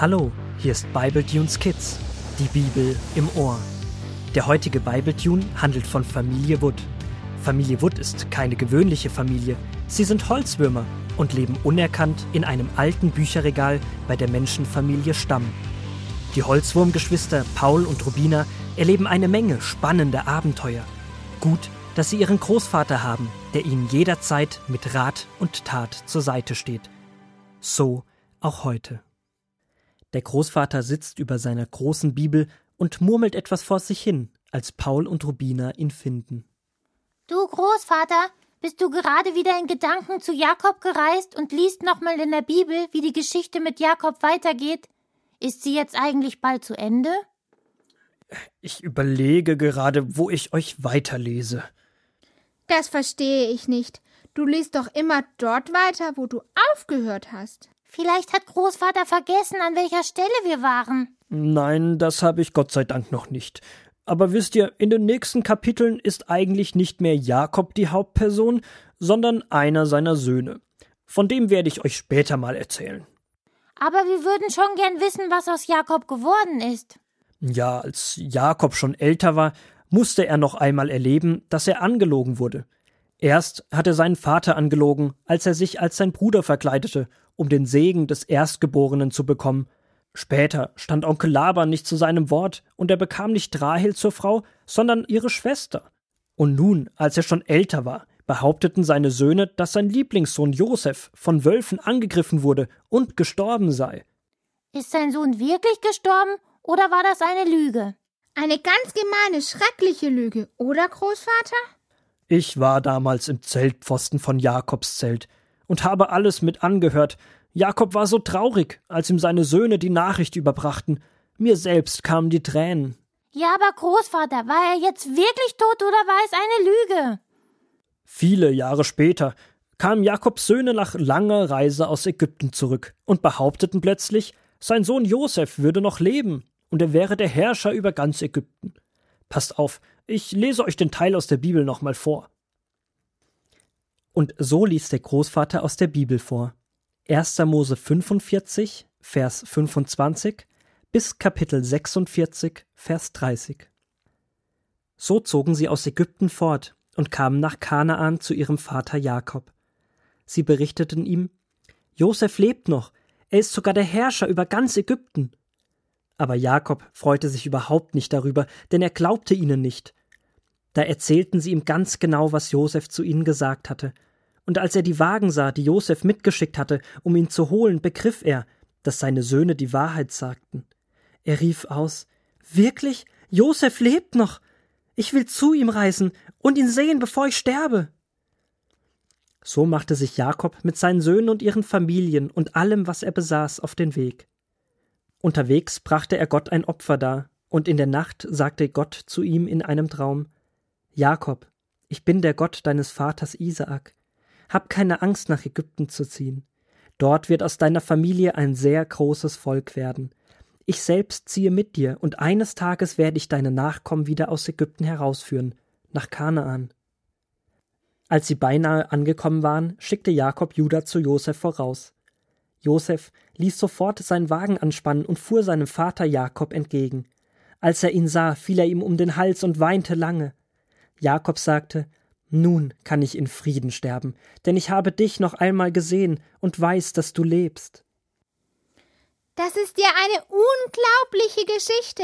Hallo, hier ist Bible Tunes Kids, die Bibel im Ohr. Der heutige Bible Tune handelt von Familie Wood. Familie Wood ist keine gewöhnliche Familie. Sie sind Holzwürmer und leben unerkannt in einem alten Bücherregal bei der Menschenfamilie Stamm. Die Holzwurmgeschwister Paul und Rubina erleben eine Menge spannender Abenteuer. Gut, dass sie ihren Großvater haben, der ihnen jederzeit mit Rat und Tat zur Seite steht. So auch heute. Der Großvater sitzt über seiner großen Bibel und murmelt etwas vor sich hin, als Paul und Rubina ihn finden. Du Großvater, bist du gerade wieder in Gedanken zu Jakob gereist und liest nochmal in der Bibel, wie die Geschichte mit Jakob weitergeht? Ist sie jetzt eigentlich bald zu Ende? Ich überlege gerade, wo ich euch weiterlese. Das verstehe ich nicht. Du liest doch immer dort weiter, wo du aufgehört hast. Vielleicht hat Großvater vergessen, an welcher Stelle wir waren. Nein, das habe ich Gott sei Dank noch nicht. Aber wisst ihr, in den nächsten Kapiteln ist eigentlich nicht mehr Jakob die Hauptperson, sondern einer seiner Söhne. Von dem werde ich euch später mal erzählen. Aber wir würden schon gern wissen, was aus Jakob geworden ist. Ja, als Jakob schon älter war, musste er noch einmal erleben, dass er angelogen wurde. Erst hat er seinen Vater angelogen, als er sich als sein Bruder verkleidete, um den Segen des Erstgeborenen zu bekommen. Später stand Onkel Laban nicht zu seinem Wort, und er bekam nicht Rahel zur Frau, sondern ihre Schwester. Und nun, als er schon älter war, behaupteten seine Söhne, dass sein Lieblingssohn Josef von Wölfen angegriffen wurde und gestorben sei. Ist sein Sohn wirklich gestorben oder war das eine Lüge? Eine ganz gemeine, schreckliche Lüge, oder Großvater? Ich war damals im Zeltpfosten von Jakobs Zelt und habe alles mit angehört. Jakob war so traurig, als ihm seine Söhne die Nachricht überbrachten. Mir selbst kamen die Tränen. Ja, aber Großvater, war er jetzt wirklich tot oder war es eine Lüge? Viele Jahre später kamen Jakobs Söhne nach langer Reise aus Ägypten zurück und behaupteten plötzlich, sein Sohn Josef würde noch leben und er wäre der Herrscher über ganz Ägypten. Passt auf, ich lese euch den Teil aus der Bibel nochmal vor. Und so liest der Großvater aus der Bibel vor. 1. Mose 45, Vers 25 bis Kapitel 46, Vers 30. So zogen sie aus Ägypten fort und kamen nach Kanaan zu ihrem Vater Jakob. Sie berichteten ihm, Josef lebt noch, er ist sogar der Herrscher über ganz Ägypten. Aber Jakob freute sich überhaupt nicht darüber, denn er glaubte ihnen nicht. Da erzählten sie ihm ganz genau, was Josef zu ihnen gesagt hatte. Und als er die Wagen sah, die Josef mitgeschickt hatte, um ihn zu holen, begriff er, dass seine Söhne die Wahrheit sagten. Er rief aus Wirklich? Josef lebt noch. Ich will zu ihm reisen und ihn sehen, bevor ich sterbe. So machte sich Jakob mit seinen Söhnen und ihren Familien und allem, was er besaß, auf den Weg. Unterwegs brachte er Gott ein Opfer dar, und in der Nacht sagte Gott zu ihm in einem Traum Jakob, ich bin der Gott deines Vaters Isaak. Hab keine Angst, nach Ägypten zu ziehen. Dort wird aus deiner Familie ein sehr großes Volk werden. Ich selbst ziehe mit dir, und eines Tages werde ich deine Nachkommen wieder aus Ägypten herausführen, nach Kanaan. Als sie beinahe angekommen waren, schickte Jakob Judah zu Josef voraus. Josef ließ sofort seinen Wagen anspannen und fuhr seinem Vater Jakob entgegen. Als er ihn sah, fiel er ihm um den Hals und weinte lange. Jakob sagte, Nun kann ich in Frieden sterben, denn ich habe dich noch einmal gesehen und weiß, dass du lebst. Das ist ja eine unglaubliche Geschichte.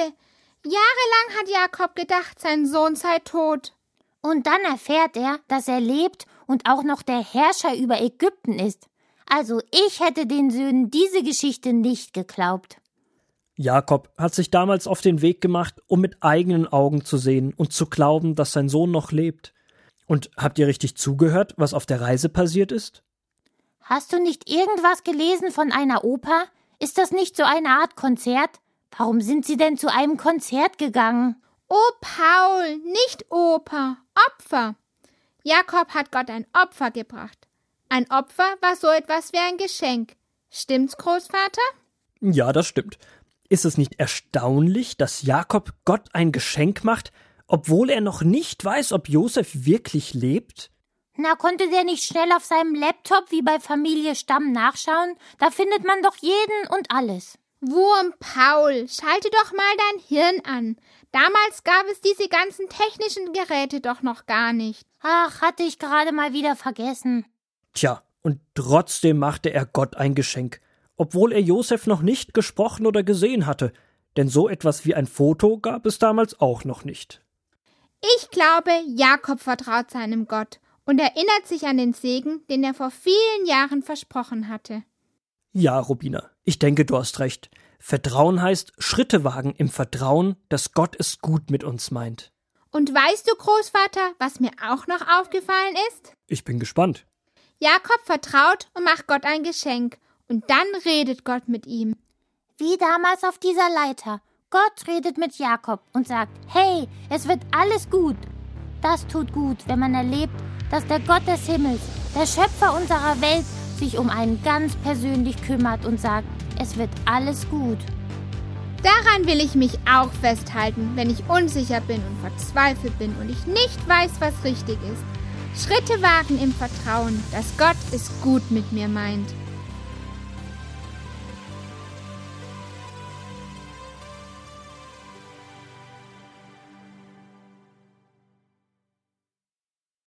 Jahrelang hat Jakob gedacht, sein Sohn sei tot. Und dann erfährt er, dass er lebt und auch noch der Herrscher über Ägypten ist. Also ich hätte den Söhnen diese Geschichte nicht geglaubt. Jakob hat sich damals auf den Weg gemacht, um mit eigenen Augen zu sehen und zu glauben, dass sein Sohn noch lebt. Und habt ihr richtig zugehört, was auf der Reise passiert ist? Hast du nicht irgendwas gelesen von einer Oper? Ist das nicht so eine Art Konzert? Warum sind sie denn zu einem Konzert gegangen? Oh, Paul, nicht Oper, Opfer. Jakob hat Gott ein Opfer gebracht. Ein Opfer war so etwas wie ein Geschenk. Stimmt's, Großvater? Ja, das stimmt. Ist es nicht erstaunlich, dass Jakob Gott ein Geschenk macht, obwohl er noch nicht weiß, ob Josef wirklich lebt? Na, konnte der nicht schnell auf seinem Laptop wie bei Familie Stamm nachschauen? Da findet man doch jeden und alles. Wurm, Paul, schalte doch mal dein Hirn an. Damals gab es diese ganzen technischen Geräte doch noch gar nicht. Ach, hatte ich gerade mal wieder vergessen. Tja, und trotzdem machte er Gott ein Geschenk, obwohl er Josef noch nicht gesprochen oder gesehen hatte, denn so etwas wie ein Foto gab es damals auch noch nicht. Ich glaube, Jakob vertraut seinem Gott und erinnert sich an den Segen, den er vor vielen Jahren versprochen hatte. Ja, Rubina, ich denke, du hast recht. Vertrauen heißt Schritte wagen im Vertrauen, dass Gott es gut mit uns meint. Und weißt du, Großvater, was mir auch noch aufgefallen ist? Ich bin gespannt. Jakob vertraut und macht Gott ein Geschenk, und dann redet Gott mit ihm. Wie damals auf dieser Leiter. Gott redet mit Jakob und sagt, hey, es wird alles gut. Das tut gut, wenn man erlebt, dass der Gott des Himmels, der Schöpfer unserer Welt, sich um einen ganz persönlich kümmert und sagt, es wird alles gut. Daran will ich mich auch festhalten, wenn ich unsicher bin und verzweifelt bin und ich nicht weiß, was richtig ist. Schritte wagen im Vertrauen, dass Gott es gut mit mir meint.